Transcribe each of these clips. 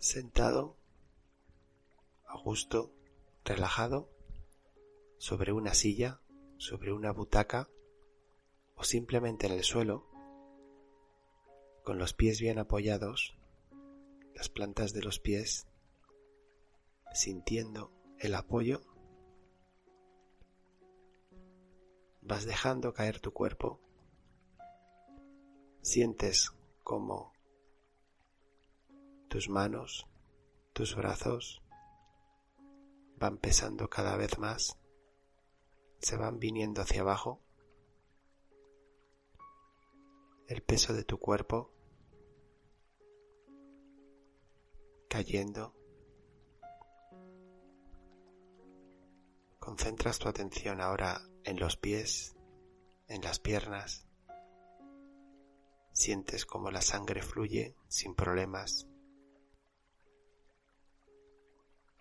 sentado, a gusto, relajado, sobre una silla, sobre una butaca o simplemente en el suelo, con los pies bien apoyados, las plantas de los pies sintiendo el apoyo, vas dejando caer tu cuerpo, sientes como tus manos, tus brazos van pesando cada vez más, se van viniendo hacia abajo. El peso de tu cuerpo cayendo. Concentras tu atención ahora en los pies, en las piernas. Sientes como la sangre fluye sin problemas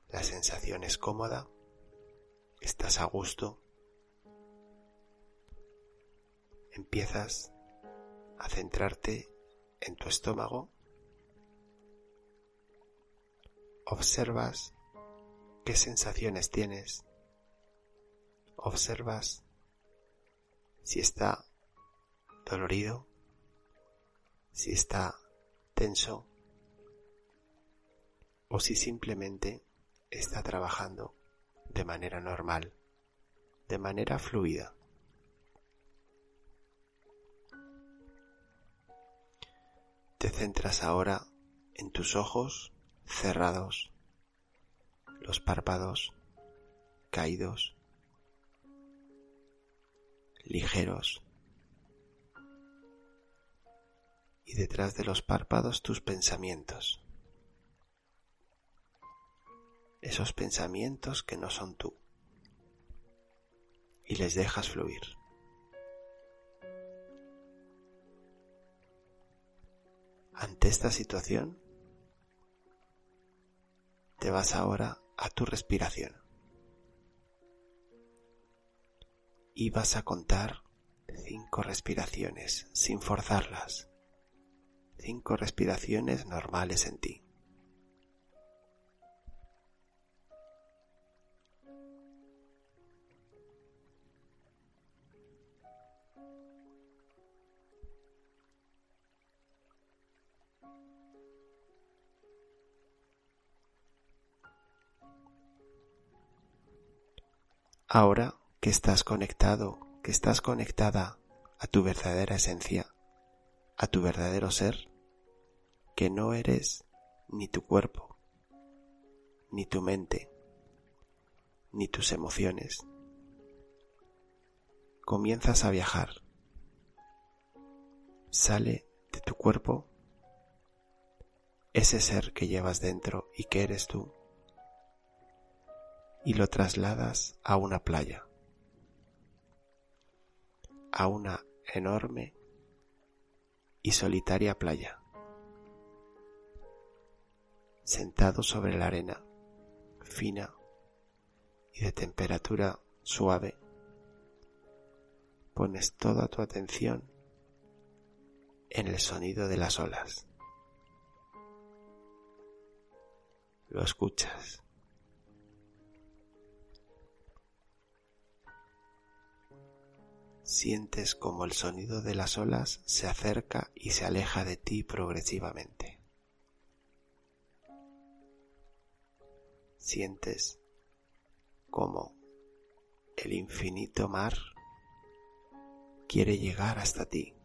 La sensación es cómoda, estás a gusto. Empiezas a centrarte en tu estómago. Observas qué sensaciones tienes. Observas si está dolorido, si está tenso o si simplemente está trabajando de manera normal, de manera fluida. Te centras ahora en tus ojos cerrados, los párpados caídos, ligeros, y detrás de los párpados tus pensamientos esos pensamientos que no son tú y les dejas fluir. Ante esta situación, te vas ahora a tu respiración y vas a contar cinco respiraciones sin forzarlas, cinco respiraciones normales en ti. Ahora que estás conectado, que estás conectada a tu verdadera esencia, a tu verdadero ser, que no eres ni tu cuerpo, ni tu mente, ni tus emociones, comienzas a viajar. Sale de tu cuerpo ese ser que llevas dentro y que eres tú y lo trasladas a una playa, a una enorme y solitaria playa, sentado sobre la arena fina y de temperatura suave, pones toda tu atención en el sonido de las olas. Lo escuchas. Sientes como el sonido de las olas se acerca y se aleja de ti progresivamente. Sientes como el infinito mar quiere llegar hasta ti.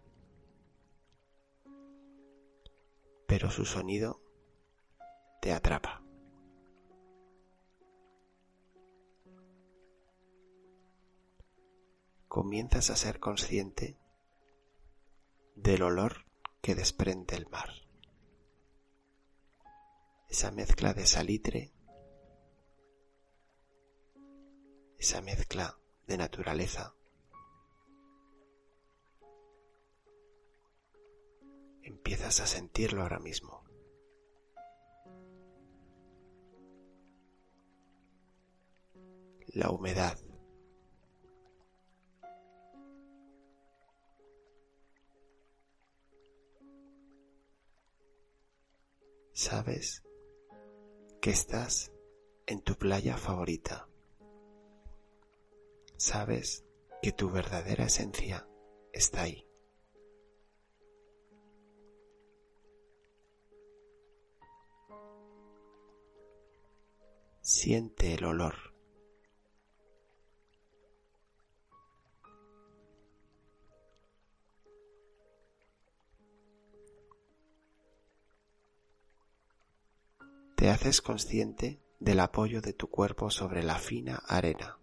Pero su sonido te atrapa. Comienzas a ser consciente del olor que desprende el mar. Esa mezcla de salitre, esa mezcla de naturaleza. Empiezas a sentirlo ahora mismo. La humedad. Sabes que estás en tu playa favorita. Sabes que tu verdadera esencia está ahí. Siente el olor te haces consciente del apoyo de tu cuerpo sobre la fina arena,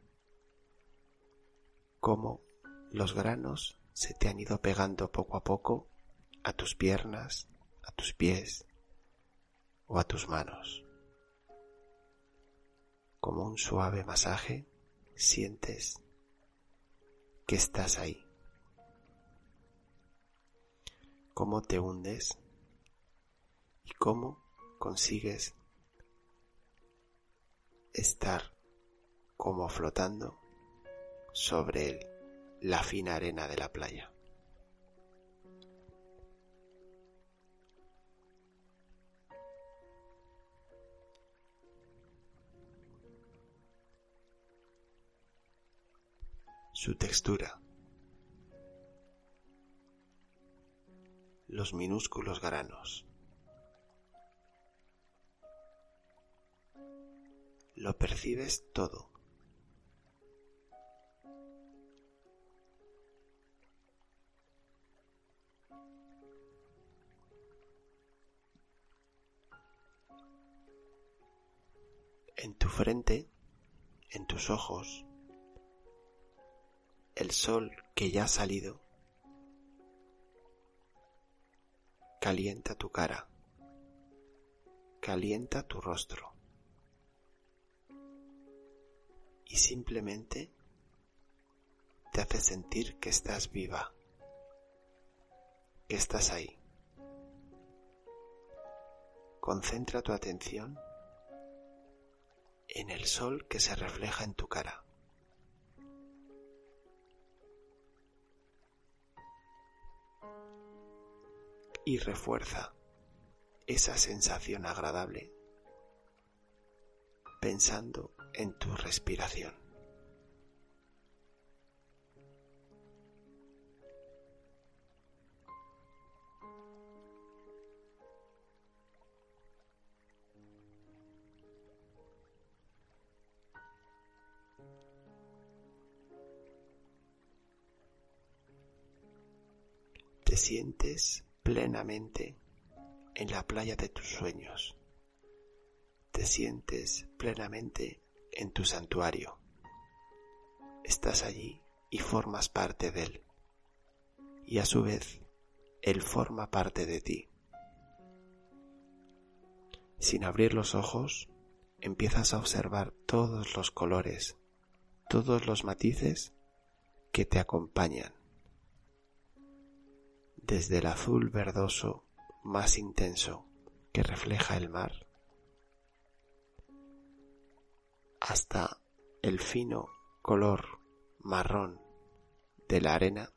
cómo los granos se te han ido pegando poco a poco a tus piernas, a tus pies o a tus manos. Como un suave masaje, sientes que estás ahí. Cómo te hundes y cómo consigues estar como flotando sobre la fina arena de la playa. Su textura. Los minúsculos granos. Lo percibes todo. En tu frente, en tus ojos, el sol que ya ha salido calienta tu cara, calienta tu rostro. Y simplemente te hace sentir que estás viva, que estás ahí. Concentra tu atención en el sol que se refleja en tu cara. Y refuerza esa sensación agradable pensando en tu respiración. Te sientes plenamente en la playa de tus sueños. Te sientes plenamente en tu santuario. Estás allí y formas parte de él. Y a su vez, él forma parte de ti. Sin abrir los ojos, empiezas a observar todos los colores, todos los matices que te acompañan. Desde el azul verdoso más intenso que refleja el mar, hasta el fino color marrón de la arena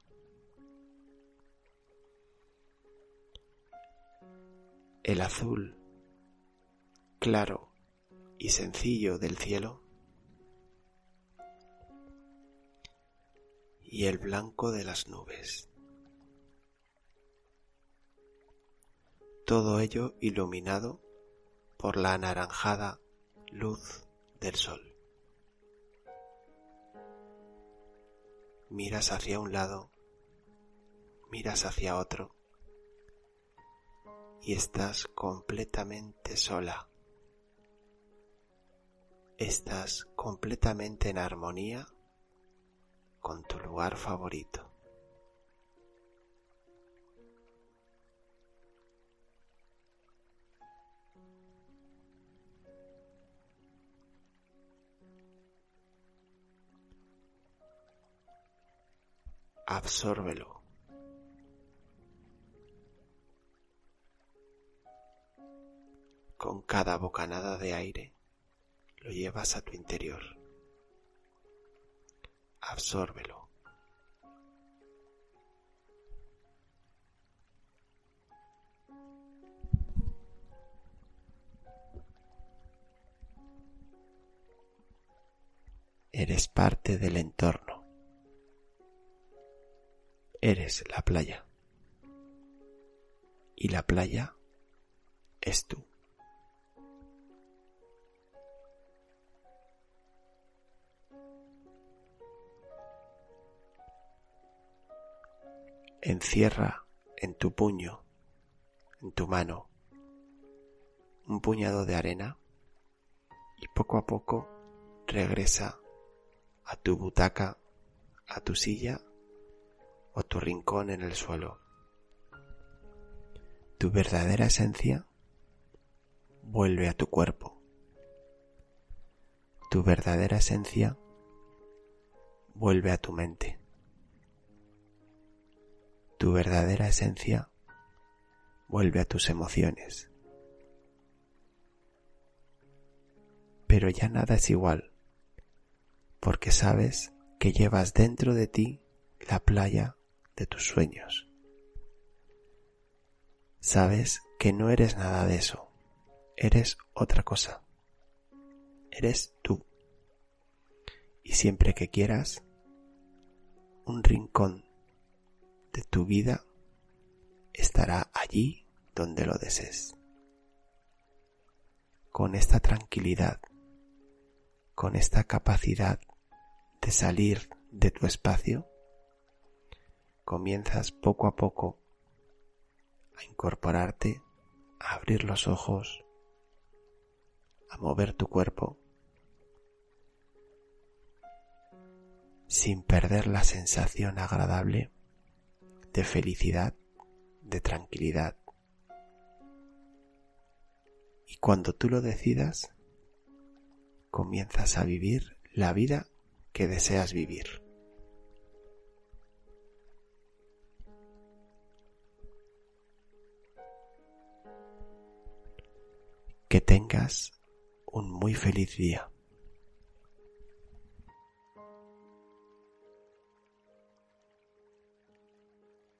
el azul claro y sencillo del cielo y el blanco de las nubes. Todo ello iluminado por la anaranjada luz sol. Miras hacia un lado, miras hacia otro y estás completamente sola. Estás completamente en armonía con tu lugar favorito. Absórbelo. Con cada bocanada de aire lo llevas a tu interior. Absórbelo. Eres parte del entorno. Eres la playa. Y la playa es tú. encierra en tu puño, en tu mano, un puñado de arena y poco a poco regresa a tu butaca, a tu silla o tu rincón en el suelo. Tu verdadera esencia vuelve a tu cuerpo. Tu verdadera esencia vuelve a tu mente tu verdadera esencia vuelve a tus emociones. Pero ya nada es igual, porque sabes que llevas dentro de ti la playa de tus sueños. Sabes que no eres nada de eso, eres otra cosa. Eres tú. Y siempre que quieras, un rincón de tu vida estará allí donde lo desees. Con esta tranquilidad, con esta capacidad de salir de tu espacio, comienzas poco a poco a incorporarte, a abrir los ojos, a mover tu cuerpo, sin perder la sensación agradable de felicidad, de tranquilidad. Y cuando tú lo decidas, comienzas a vivir la vida que deseas vivir. Que tengas un muy feliz día.